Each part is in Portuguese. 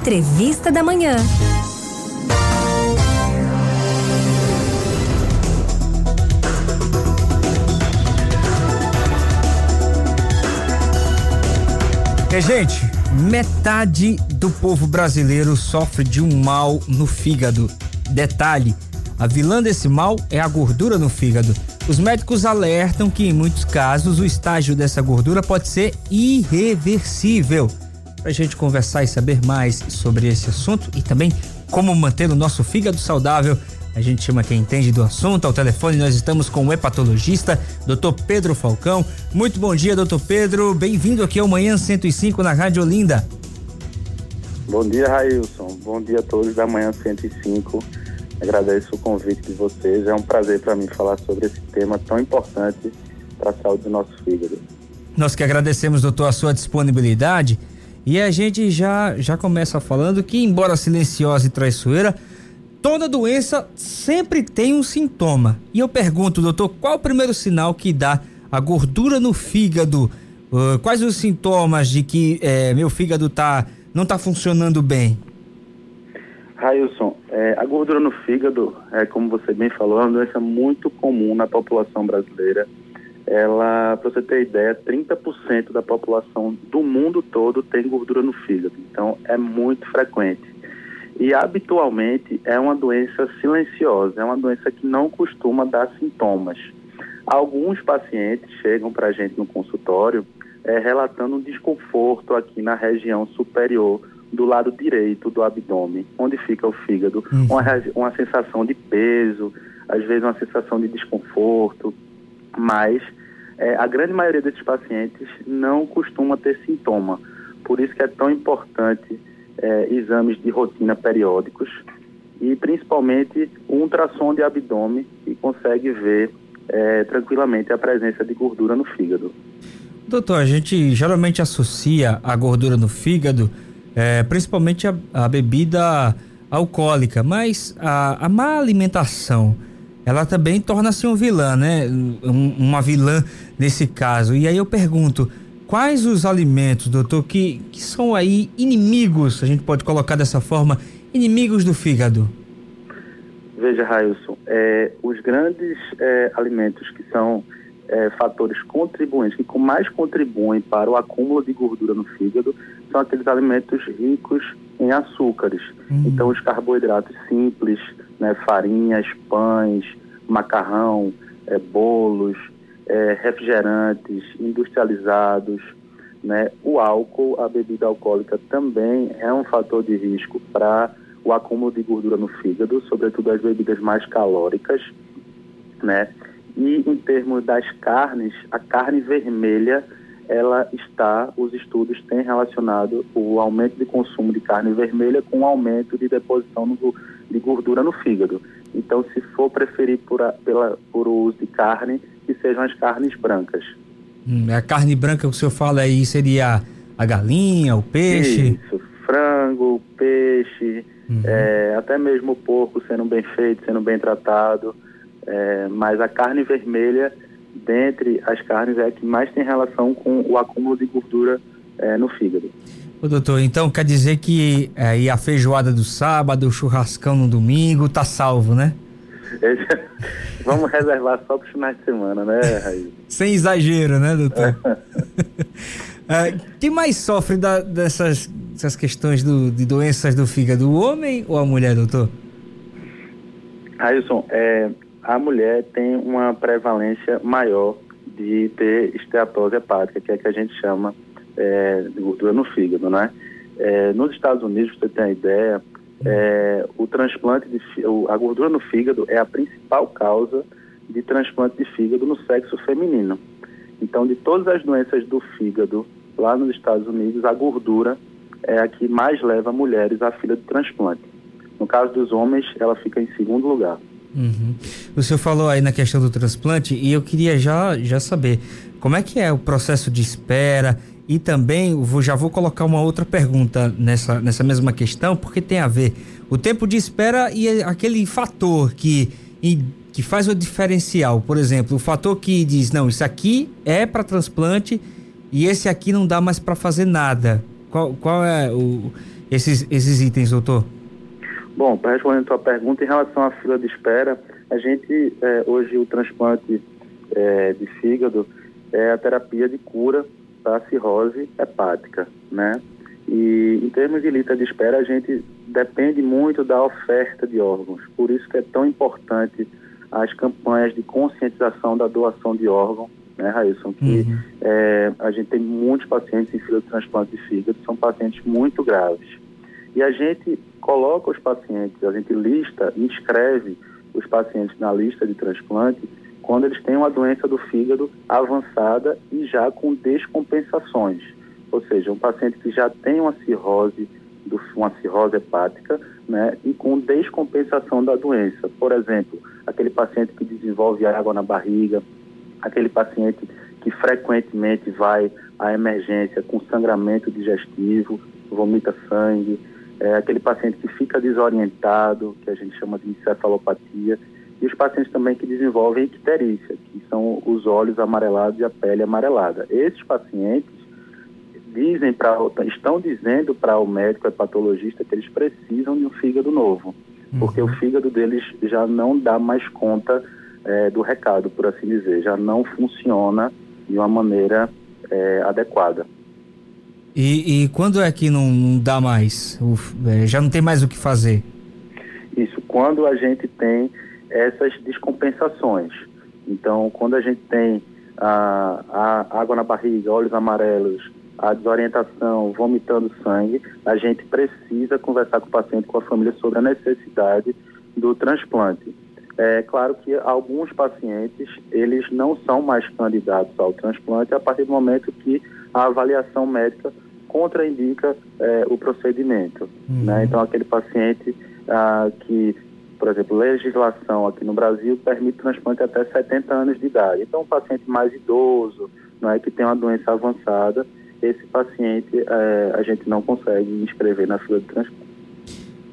Entrevista da Manhã. É, gente, metade do povo brasileiro sofre de um mal no fígado. Detalhe: a vilã desse mal é a gordura no fígado. Os médicos alertam que, em muitos casos, o estágio dessa gordura pode ser irreversível. Para a gente conversar e saber mais sobre esse assunto e também como manter o nosso fígado saudável, a gente chama quem entende do assunto. Ao telefone nós estamos com o hepatologista, Dr. Pedro Falcão. Muito bom dia, Dr. Pedro. Bem-vindo aqui ao Manhã 105 na Rádio Olinda. Bom dia, Railson. Bom dia a todos da Manhã 105. Agradeço o convite de vocês. É um prazer para mim falar sobre esse tema tão importante para a saúde do nosso fígado. Nós que agradecemos, doutor, a sua disponibilidade. E a gente já, já começa falando que, embora silenciosa e traiçoeira, toda doença sempre tem um sintoma. E eu pergunto, doutor, qual o primeiro sinal que dá a gordura no fígado? Uh, quais os sintomas de que eh, meu fígado tá, não está funcionando bem? Railson, é, a gordura no fígado, é, como você bem falou, é uma doença muito comum na população brasileira. Ela, para você ter ideia, 30% da população do mundo todo tem gordura no fígado. Então, é muito frequente. E habitualmente é uma doença silenciosa, é uma doença que não costuma dar sintomas. Alguns pacientes chegam para a gente no consultório é, relatando um desconforto aqui na região superior do lado direito do abdômen, onde fica o fígado, uhum. uma, uma sensação de peso, às vezes uma sensação de desconforto, mas é, a grande maioria desses pacientes não costuma ter sintoma. Por isso que é tão importante é, exames de rotina periódicos e principalmente o ultrassom de abdômen que consegue ver é, tranquilamente a presença de gordura no fígado. Doutor, a gente geralmente associa a gordura no fígado, é, principalmente a, a, bebida alcoólica, mas a, a má alimentação, ela também torna-se um vilã, né? Um, uma vilã nesse caso. E aí eu pergunto, Quais os alimentos, doutor, que, que são aí inimigos, a gente pode colocar dessa forma, inimigos do fígado? Veja, Railson, é, os grandes é, alimentos que são é, fatores contribuintes, que mais contribuem para o acúmulo de gordura no fígado, são aqueles alimentos ricos em açúcares. Uhum. Então, os carboidratos simples, né, farinhas, pães, macarrão, é, bolos, é, refrigerantes industrializados, né? O álcool, a bebida alcoólica também é um fator de risco para o acúmulo de gordura no fígado, sobretudo as bebidas mais calóricas, né? E em termos das carnes, a carne vermelha, ela está, os estudos têm relacionado o aumento de consumo de carne vermelha com o aumento de deposição no, de gordura no fígado. Então, se for preferir por, a, pela, por uso de carne, que sejam as carnes brancas. Hum, a carne branca que o senhor fala aí seria a galinha, o peixe? Isso, frango, peixe, uhum. é, até mesmo o porco sendo bem feito, sendo bem tratado. É, mas a carne vermelha, dentre as carnes, é a que mais tem relação com o acúmulo de gordura é, no fígado. Ô, doutor, então quer dizer que é, a feijoada do sábado, o churrascão no domingo, tá salvo, né? Vamos reservar só para os finais de semana, né, Raí? Sem exagero, né, doutor? é, quem mais sofre da, dessas, dessas questões do, de doenças do fígado, o homem ou a mulher, doutor? Railson, é, a mulher tem uma prevalência maior de ter esteatose hepática, que é que a gente chama é, de gordura no fígado, né? É, nos Estados Unidos, para você ter uma ideia, é, o transplante de a gordura no fígado é a principal causa de transplante de fígado no sexo feminino. Então, de todas as doenças do fígado lá nos Estados Unidos, a gordura é a que mais leva mulheres à fila de transplante. No caso dos homens, ela fica em segundo lugar. Uhum. O senhor falou aí na questão do transplante e eu queria já, já saber como é que é o processo de espera e também vou, já vou colocar uma outra pergunta nessa, nessa mesma questão, porque tem a ver o tempo de espera e aquele fator que, que faz o diferencial. Por exemplo, o fator que diz, não, isso aqui é para transplante e esse aqui não dá mais para fazer nada. Qual, qual é o, esses, esses itens, doutor? Bom, para responder a sua pergunta, em relação à fila de espera, a gente, é, hoje, o transplante é, de fígado é a terapia de cura da cirrose hepática, né? E em termos de lista de espera, a gente depende muito da oferta de órgãos. Por isso que é tão importante as campanhas de conscientização da doação de órgão, né, Railson? Que uhum. é, a gente tem muitos pacientes em fila de transplante de fígado, são pacientes muito graves. E a gente coloca os pacientes, a gente lista, inscreve os pacientes na lista de transplante quando eles têm uma doença do fígado avançada e já com descompensações. Ou seja, um paciente que já tem uma cirrose, uma cirrose hepática, né, e com descompensação da doença. Por exemplo, aquele paciente que desenvolve água na barriga, aquele paciente que frequentemente vai à emergência com sangramento digestivo, vomita sangue, é aquele paciente que fica desorientado, que a gente chama de encefalopatia, e os pacientes também que desenvolvem icterícia, que são os olhos amarelados e a pele amarelada. Esses pacientes dizem para estão dizendo para o médico hepatologista que eles precisam de um fígado novo, uhum. porque o fígado deles já não dá mais conta é, do recado, por assim dizer, já não funciona de uma maneira é, adequada. E, e, quando é que não, não dá mais? O, é, já não tem mais o que fazer? Isso, quando a gente tem essas descompensações. Então, quando a gente tem a, a água na barriga, olhos amarelos, a desorientação, vomitando sangue, a gente precisa conversar com o paciente, com a família sobre a necessidade do transplante. É claro que alguns pacientes, eles não são mais candidatos ao transplante a partir do momento que a avaliação médica contraindica é, o procedimento. Uhum. Né? Então, aquele paciente ah, que, por exemplo, legislação aqui no Brasil permite transplante até 70 anos de idade. Então, um paciente mais idoso, não é, que tem uma doença avançada, esse paciente é, a gente não consegue inscrever na fila de transplante.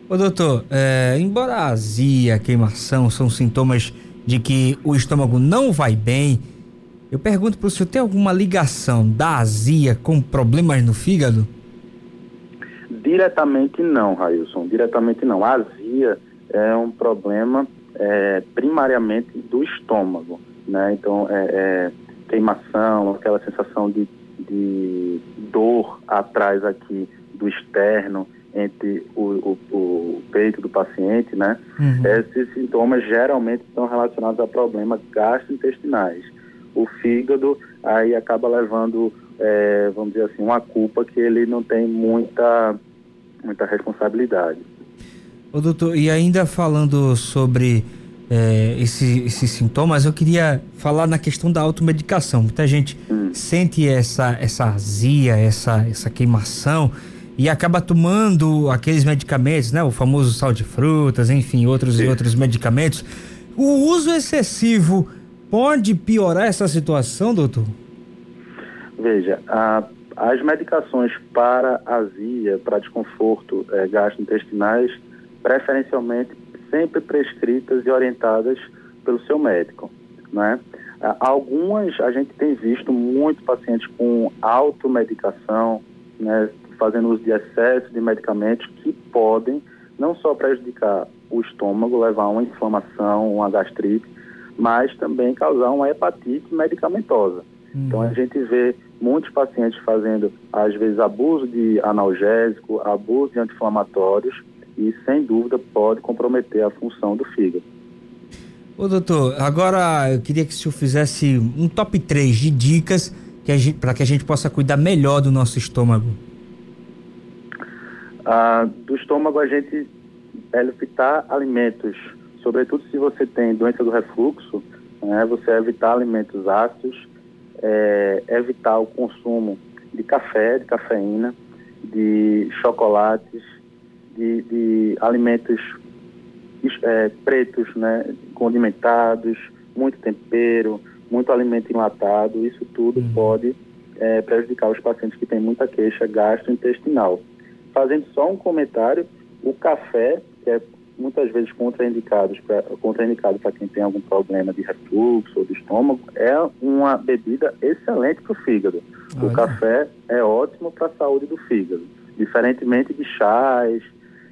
Ô doutor, é, embora a azia, a queimação são sintomas de que o estômago não vai bem, eu pergunto para o senhor, tem alguma ligação da azia com problemas no fígado? Diretamente não, Railson, diretamente não. A azia é um problema é, primariamente do estômago, né? Então, é, é queimação, aquela sensação de de dor atrás aqui do externo, entre o, o, o peito do paciente, né? Uhum. Esses sintomas geralmente estão relacionados a problemas gastrointestinais. O fígado aí acaba levando, é, vamos dizer assim, uma culpa que ele não tem muita, muita responsabilidade. Ô doutor, e ainda falando sobre é, esse, esses sintomas, eu queria falar na questão da automedicação. Muita gente hum. sente essa, essa azia, essa, essa queimação e acaba tomando aqueles medicamentos, né? O famoso sal de frutas, enfim, outros e outros medicamentos. O uso excessivo pode piorar essa situação, doutor? Veja, a, as medicações para azia, para desconforto é, gastrointestinais, preferencialmente sempre prescritas e orientadas pelo seu médico, né? Algumas a gente tem visto muitos pacientes com automedicação, né, fazendo uso de excesso de medicamentos que podem não só prejudicar o estômago, levar a uma inflamação, uma gastrite, mas também causar uma hepatite medicamentosa. Uhum. Então a gente vê muitos pacientes fazendo, às vezes, abuso de analgésico, abuso de anti-inflamatórios, e, sem dúvida, pode comprometer a função do fígado. Ô doutor, agora eu queria que o senhor fizesse um top 3 de dicas para que a gente possa cuidar melhor do nosso estômago. Ah, do estômago a gente evitar alimentos, sobretudo se você tem doença do refluxo, né, você evitar alimentos ácidos, é, evitar o consumo de café, de cafeína, de chocolates, de, de alimentos é, pretos, né, condimentados, muito tempero, muito alimento enlatado, isso tudo uhum. pode é, prejudicar os pacientes que têm muita queixa gastrointestinal. Fazendo só um comentário, o café, que é muitas vezes para contraindicado para quem tem algum problema de refluxo ou de estômago, é uma bebida excelente para o fígado. Olha. O café é ótimo para a saúde do fígado, diferentemente de chás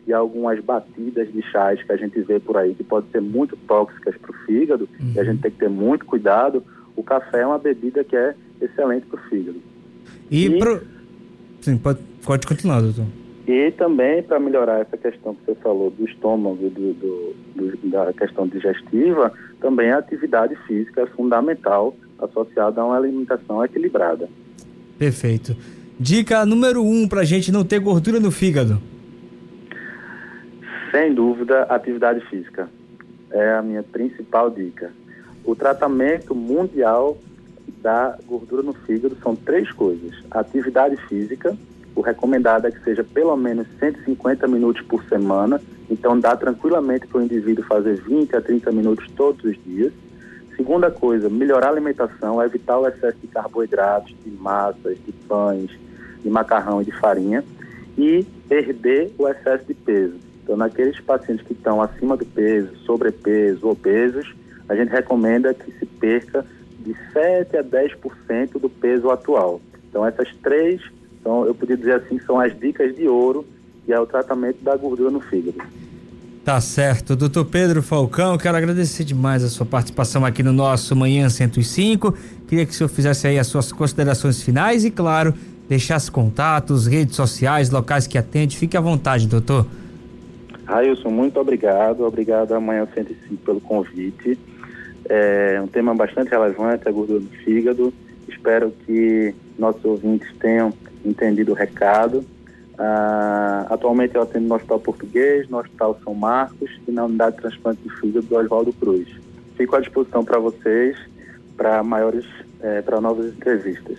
e algumas batidas de chás que a gente vê por aí que podem ser muito tóxicas para o fígado uhum. e a gente tem que ter muito cuidado. O café é uma bebida que é excelente para o fígado. E, e... Pro... sim, pode, pode continuar, doutor. E também para melhorar essa questão que você falou do estômago, do, do, do, da questão digestiva, também a atividade física é fundamental associada a uma alimentação equilibrada. Perfeito. Dica número um para a gente não ter gordura no fígado. Sem dúvida, atividade física. É a minha principal dica. O tratamento mundial da gordura no fígado são três coisas: atividade física, o recomendado é que seja pelo menos 150 minutos por semana, então dá tranquilamente para o indivíduo fazer 20 a 30 minutos todos os dias. Segunda coisa, melhorar a alimentação, evitar o excesso de carboidratos, de massas, de pães, de macarrão e de farinha. E perder o excesso de peso. Então, naqueles pacientes que estão acima do peso, sobrepeso, obesos, a gente recomenda que se perca de 7 a 10% do peso atual. Então, essas três então, eu podia dizer assim, são as dicas de ouro e é o tratamento da gordura no fígado. Tá certo. Doutor Pedro Falcão, quero agradecer demais a sua participação aqui no nosso Manhã 105. Queria que o senhor fizesse aí as suas considerações finais e, claro, deixasse contatos, redes sociais, locais que atende. Fique à vontade, doutor. Railson, muito obrigado. Obrigado a Manhã 105 pelo convite. É um tema bastante relevante, a gordura no fígado. Espero que nossos ouvintes tenham entendido o recado. Uh, atualmente eu atendo no Hospital Português, no Hospital São Marcos e na Unidade de Transplante de Fígado do Oswaldo Cruz. Fico à disposição para vocês para maiores, eh, para novas entrevistas.